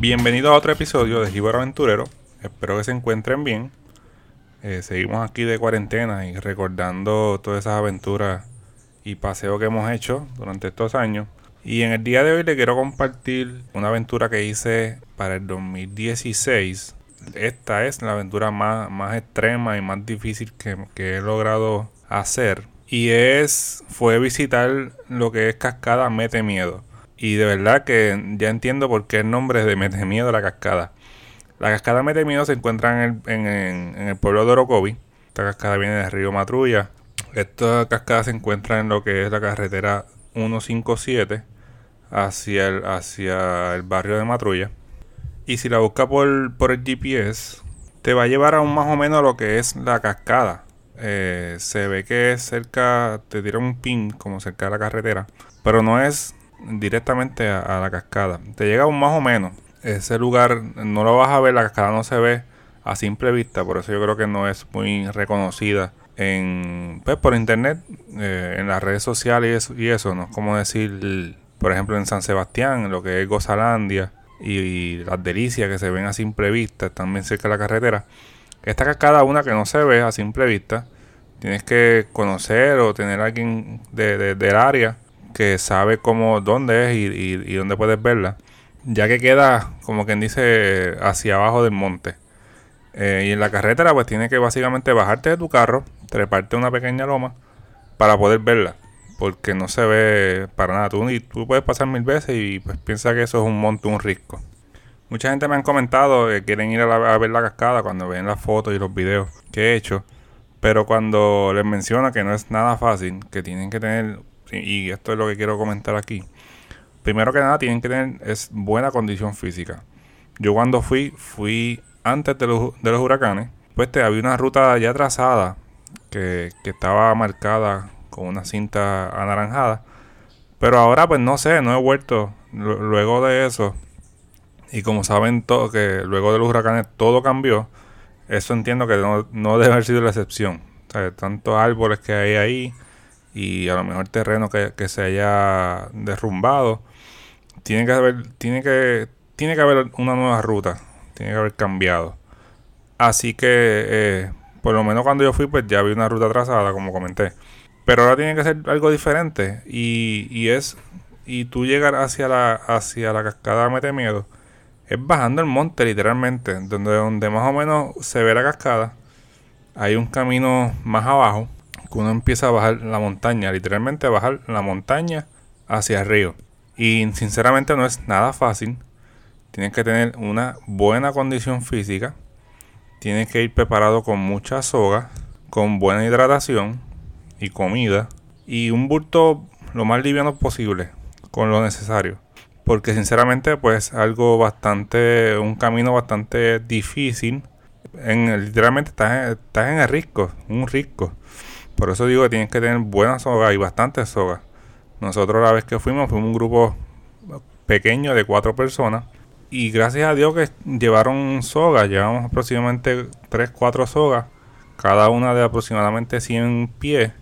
Bienvenido a otro episodio de Gibor Aventurero. Espero que se encuentren bien. Eh, seguimos aquí de cuarentena y recordando todas esas aventuras y paseos que hemos hecho durante estos años. Y en el día de hoy le quiero compartir una aventura que hice para el 2016. Esta es la aventura más, más extrema y más difícil que, que he logrado hacer. Y es, fue visitar lo que es Cascada Mete Miedo. Y de verdad que ya entiendo por qué el nombre de Mete Miedo la cascada. La cascada Mete Miedo se encuentra en el, en, el pueblo de Orocovi. Esta cascada viene del río Matrulla. Esta cascada se encuentra en lo que es la carretera 157 hacia el, hacia el barrio de Matrulla. Y si la busca por, por el GPS, te va a llevar a un más o menos a lo que es la cascada. Eh, se ve que es cerca, te tira un pin como cerca de la carretera, pero no es directamente a, la cascada. Te llega un más o menos. Ese lugar no lo vas a ver, la cascada no se ve a simple vista, por eso yo creo que no es muy reconocida en pues, por internet, eh, en las redes sociales y eso, no es como decir, por ejemplo, en San Sebastián, lo que es Gozalandia y, las delicias que se ven a simple vista, también cerca de la carretera. Esta cascada, una que no se ve a simple vista, tienes que conocer o tener alguien de, del área que sabe cómo, dónde es y, dónde puedes verla, ya que queda, como quien dice, hacia abajo del monte. Eh, y en la carretera, pues tienes que básicamente bajarte de tu carro, treparte una pequeña loma para poder verla, porque no se ve para nada. Tú, tú puedes pasar mil veces y pues piensa que eso es un monte, un risco. Mucha gente me han comentado que quieren ir a, a ver la cascada cuando ven las fotos y los videos que he hecho. Pero cuando les menciono que no es nada fácil, que tienen que tener y esto es lo que quiero comentar aquí. Primero que nada, tienen que tener es buena condición física. Yo cuando fui, fui antes de los, de los huracanes, pues te, había una ruta ya trazada que, que estaba marcada con una cinta anaranjada. Pero ahora pues no sé, no he vuelto luego de eso. Y como saben todo que luego de los huracanes todo cambió, eso entiendo que no, no debe haber sido la excepción. Tantos árboles que hay ahí, y a lo mejor terreno que, se haya derrumbado. Tiene que haber, tiene que, tiene que haber una nueva ruta, tiene que haber cambiado. Así que, eh, por lo menos cuando yo fui, pues ya vi una ruta trazada, como comenté. Pero ahora tiene que ser algo diferente. Y, y es, y tú llegar hacia la, hacia la cascada Mete Miedo, es bajando el monte literalmente, donde, donde más o menos se ve la cascada. Hay un camino más abajo que uno empieza a bajar la montaña, literalmente a bajar la montaña hacia el río. Y sinceramente no es nada fácil. Tienes que tener una buena condición física. Tienes que ir preparado con mucha soga, con buena hidratación y comida. Y un bulto lo más liviano posible, con lo necesario. Porque sinceramente pues algo bastante, un camino bastante difícil. En, literalmente estás, estás en el risco, un risco. Por eso digo que tienes que tener buena soga y bastante soga. Nosotros la vez que fuimos fuimos un grupo pequeño de cuatro personas. Y gracias a Dios que llevaron soga. Llevamos aproximadamente 3-4 sogas. Cada una de aproximadamente 100 pies.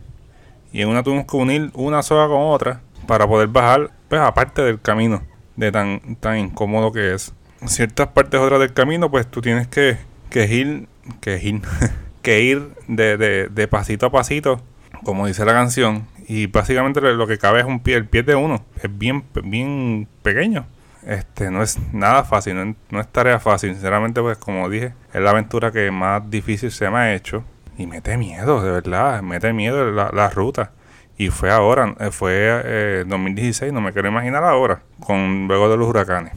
Y en una tuvimos que unir una soga con otra. Para poder bajar, pues aparte del camino. De tan, tan incómodo que es. En ciertas partes otras del camino, pues tú tienes que, que ir. Que ir. que ir de, de, de, pasito a pasito, como dice la canción, y básicamente lo que cabe es un pie, el pie de uno, es bien, bien pequeño. Este, no es nada fácil, no es, tarea fácil, sinceramente, pues como dije, es la aventura que más difícil se me ha hecho. Y mete miedo, de verdad, mete miedo la, la ruta. Y fue ahora, eh, fue eh, 2016, no me quiero imaginar ahora, con luego de los huracanes.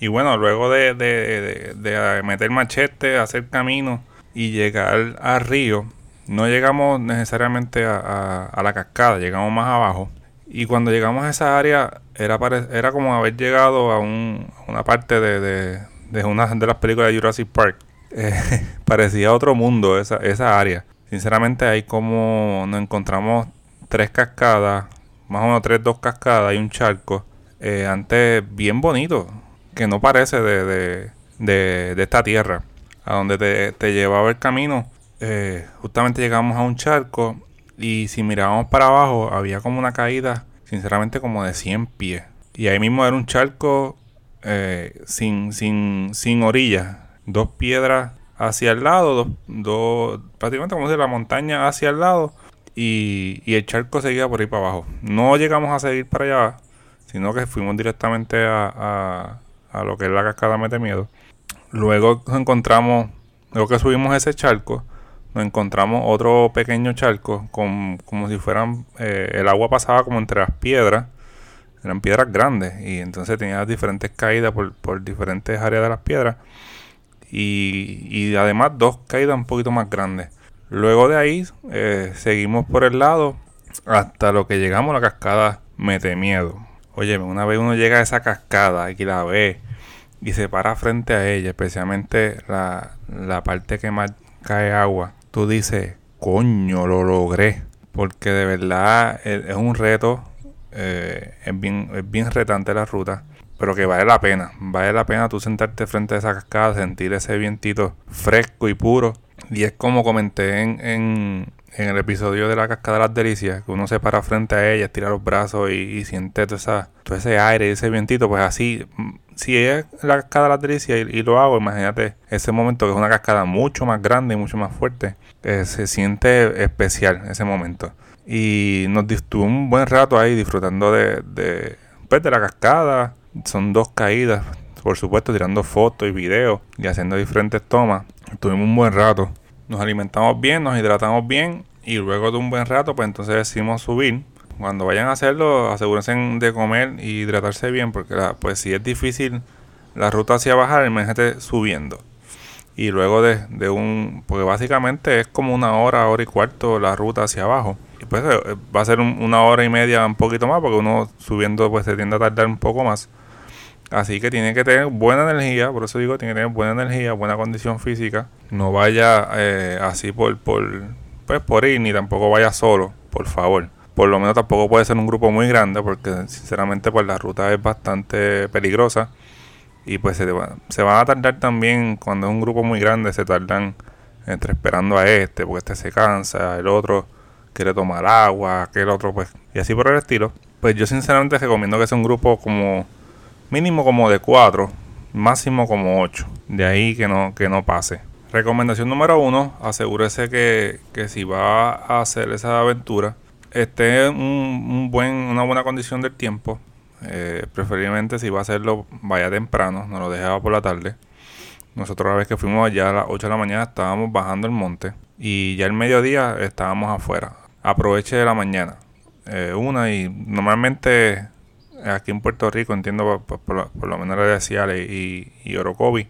Y bueno, luego de, de, de, de meter machete, hacer camino, y llegar al río, no llegamos necesariamente a, la cascada, llegamos más abajo. Y cuando llegamos a esa área, era, era como haber llegado a, una parte de, de, una de las películas de Jurassic Park. Eh, parecía otro mundo esa, esa área. Sinceramente, ahí como nos encontramos tres cascadas, más o menos tres, dos cascadas y un charco. Eh, antes bien bonito, que no parece de, de, de esta tierra a donde te, llevaba el camino, eh, justamente llegamos a un charco y si mirábamos para abajo había como una caída, sinceramente como de 100 pies. Y ahí mismo era un charco eh, sin, sin, sin orillas. Dos piedras hacia el lado, dos, dos prácticamente como de la montaña hacia el lado y, y, el charco seguía por ahí para abajo. No llegamos a seguir para allá, sino que fuimos directamente a, a, lo que es la cascada Mete Miedo. Luego nos encontramos, luego que subimos ese charco, nos encontramos otro pequeño charco, con, como si fueran, eh, el agua pasaba como entre las piedras, eran piedras grandes, y entonces tenía diferentes caídas por, por diferentes áreas de las piedras y, además dos caídas un poquito más grandes. Luego de ahí eh, seguimos por el lado hasta lo que llegamos a la cascada Mete Miedo. Oye, una vez uno llega a esa cascada y la ve y se para frente a ella, especialmente la, la parte que más cae agua, tú dices, coño, lo logré. Porque de verdad es, un reto, eh, es, bien, es bien retante la ruta pero que vale la pena. Vale la pena tú sentarte frente a esa cascada, sentir ese vientito fresco y puro. Y es como comenté en, en, el episodio de la cascada de las delicias, que uno se para frente a ella, estira los brazos y, siente todo, esa, todo ese aire y ese vientito, pues así, si es la cascada las delicias y, lo hago, imagínate ese momento que es una cascada mucho más grande y mucho más fuerte, eh, se siente especial ese momento. Y nos tuvo un buen rato ahí disfrutando de, de, pues, de la cascada, son dos caídas, por supuesto, tirando fotos y videos y haciendo diferentes tomas. Tuvimos un buen rato. Nos alimentamos bien, nos hidratamos bien y luego de un buen rato, pues entonces decidimos subir. Cuando vayan a hacerlo, asegúrense de comer y hidratarse bien, porque pues si es difícil la ruta hacia bajar, imagínate subiendo. Y luego de, de un, porque básicamente es como una hora, hora y cuarto la ruta hacia abajo y pues eh, va a ser una hora y media, un poquito más, porque uno subiendo pues se tiende a tardar un poco más. Así que tiene que tener buena energía, por eso digo, tiene que tener buena energía, buena condición física. No vaya eh, así por, por, pues por ir, ni tampoco vaya solo, por favor. Por lo menos tampoco puede ser un grupo muy grande, porque sinceramente pues la ruta es bastante peligrosa. Y pues se, se van a tardar también, cuando es un grupo muy grande, se tardan entre esperando a este, porque este se cansa, el otro quiere tomar agua, aquel otro, pues, y así por el estilo. Pues yo sinceramente recomiendo que sea un grupo como mínimo como de 4, máximo como 8. De ahí que no, que no pase. Recomendación número uno, asegúrese que, que si va a hacer esa aventura, esté en un, buen, una buena condición del tiempo. Eh, preferiblemente si va a hacerlo, vaya temprano, no lo dejaba por la tarde. Nosotros la vez que fuimos allá a las 8 de la mañana estábamos bajando el monte y ya el mediodía estábamos afuera. Aproveche de la mañana. Eh, una y normalmente aquí en Puerto Rico, entiendo por, lo menos la de Ciales y, y Orocovi,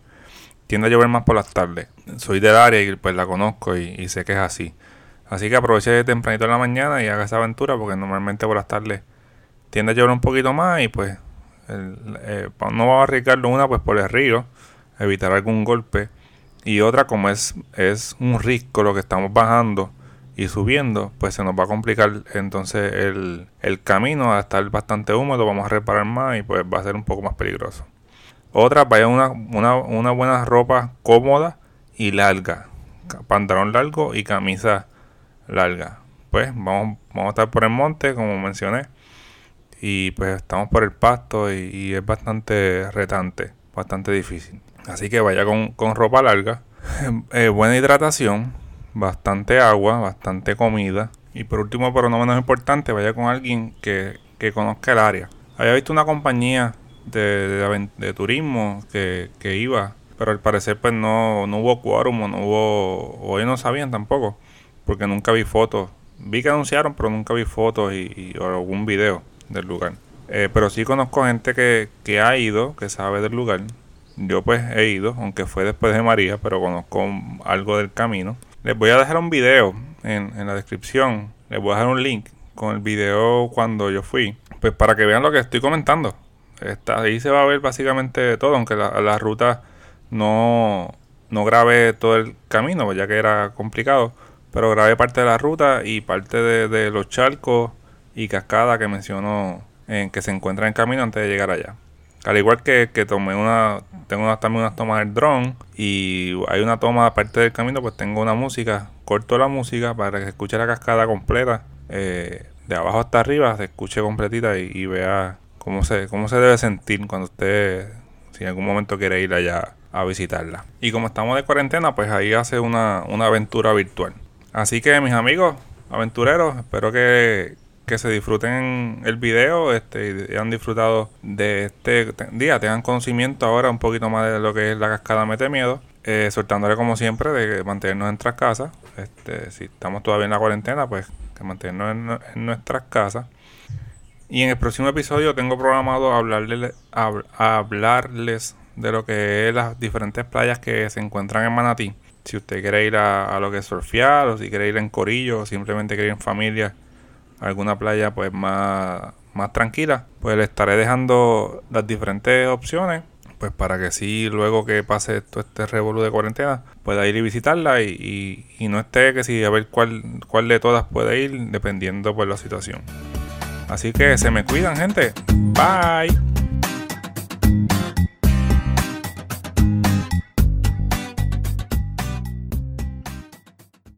tiende a llover más por las tardes. Soy del área y pues la conozco y, sé que es así. Así que aproveche de tempranito en la mañana y haga esa aventura porque normalmente por las tardes tiende a llover un poquito más y pues eh, no va a arriesgarlo una pues por el río, evitar algún golpe y otra como es, es un risco lo que estamos bajando y subiendo, pues se nos va a complicar entonces el, el camino a estar bastante húmedo, vamos a reparar más y pues va a ser un poco más peligroso. Otra, vaya una, una, una buena ropa cómoda y larga, pantalón largo y camisa larga. Pues vamos, vamos a estar por el monte, como mencioné, y pues estamos por el pasto y, es bastante retante, bastante difícil. Así que vaya con, con ropa larga, eh, buena hidratación, bastante agua, bastante comida. Y por último, pero no menos importante, vaya con alguien que, que conozca el área. Había visto una compañía de, de, turismo que, que, iba, pero al parecer pues no, no hubo quórum no hubo, o ellos no sabían tampoco, porque nunca vi fotos. Vi que anunciaron, pero nunca vi fotos y, o algún video del lugar. Eh, pero sí conozco gente que, que ha ido, que sabe del lugar. Yo pues he ido, aunque fue después de María, pero conozco algo del camino. Les voy a dejar un video en, la descripción. Les voy a dejar un link con el video cuando yo fui. Pues para que vean lo que estoy comentando. Está, ahí se va a ver básicamente todo, aunque la, ruta no, no grabé todo el camino, ya que era complicado. Pero grabé parte de la ruta y parte de, los charcos y cascadas que menciono en que se encuentran en camino antes de llegar allá. Al igual que, que tomé una, tengo también unas tomas del drone y hay una toma aparte del camino, pues tengo una música, corto la música para que se escuche la cascada completa, eh, de abajo hasta arriba, se escuche completita y, vea cómo se, cómo se debe sentir cuando usted si en algún momento quiere ir allá a visitarla. Y como estamos de cuarentena, pues ahí hace una, una aventura virtual. Así que mis amigos aventureros, espero que, que se disfruten el video este, y hayan disfrutado de este día, tengan conocimiento ahora un poquito más de lo que es la cascada Mete Miedo. Eh, soltándole como siempre de mantenernos en nuestras casas. Este, si estamos todavía en la cuarentena, pues que mantenernos en, nuestras casas. Y en el próximo episodio tengo programado hablarles, hablarles de lo que es las diferentes playas que se encuentran en Manatí. Si usted quiere ir a, a lo que es surfear, o si quiere ir en corillo, o simplemente quiere ir en familia alguna playa pues más, más tranquila, pues le estaré dejando las diferentes opciones pues para que si luego que pase todo este revolú de cuarentena pueda ir y visitarla y, y, no esté que si a ver cuál, cuál de todas puede ir dependiendo por la situación. Así que se me cuidan gente. Bye.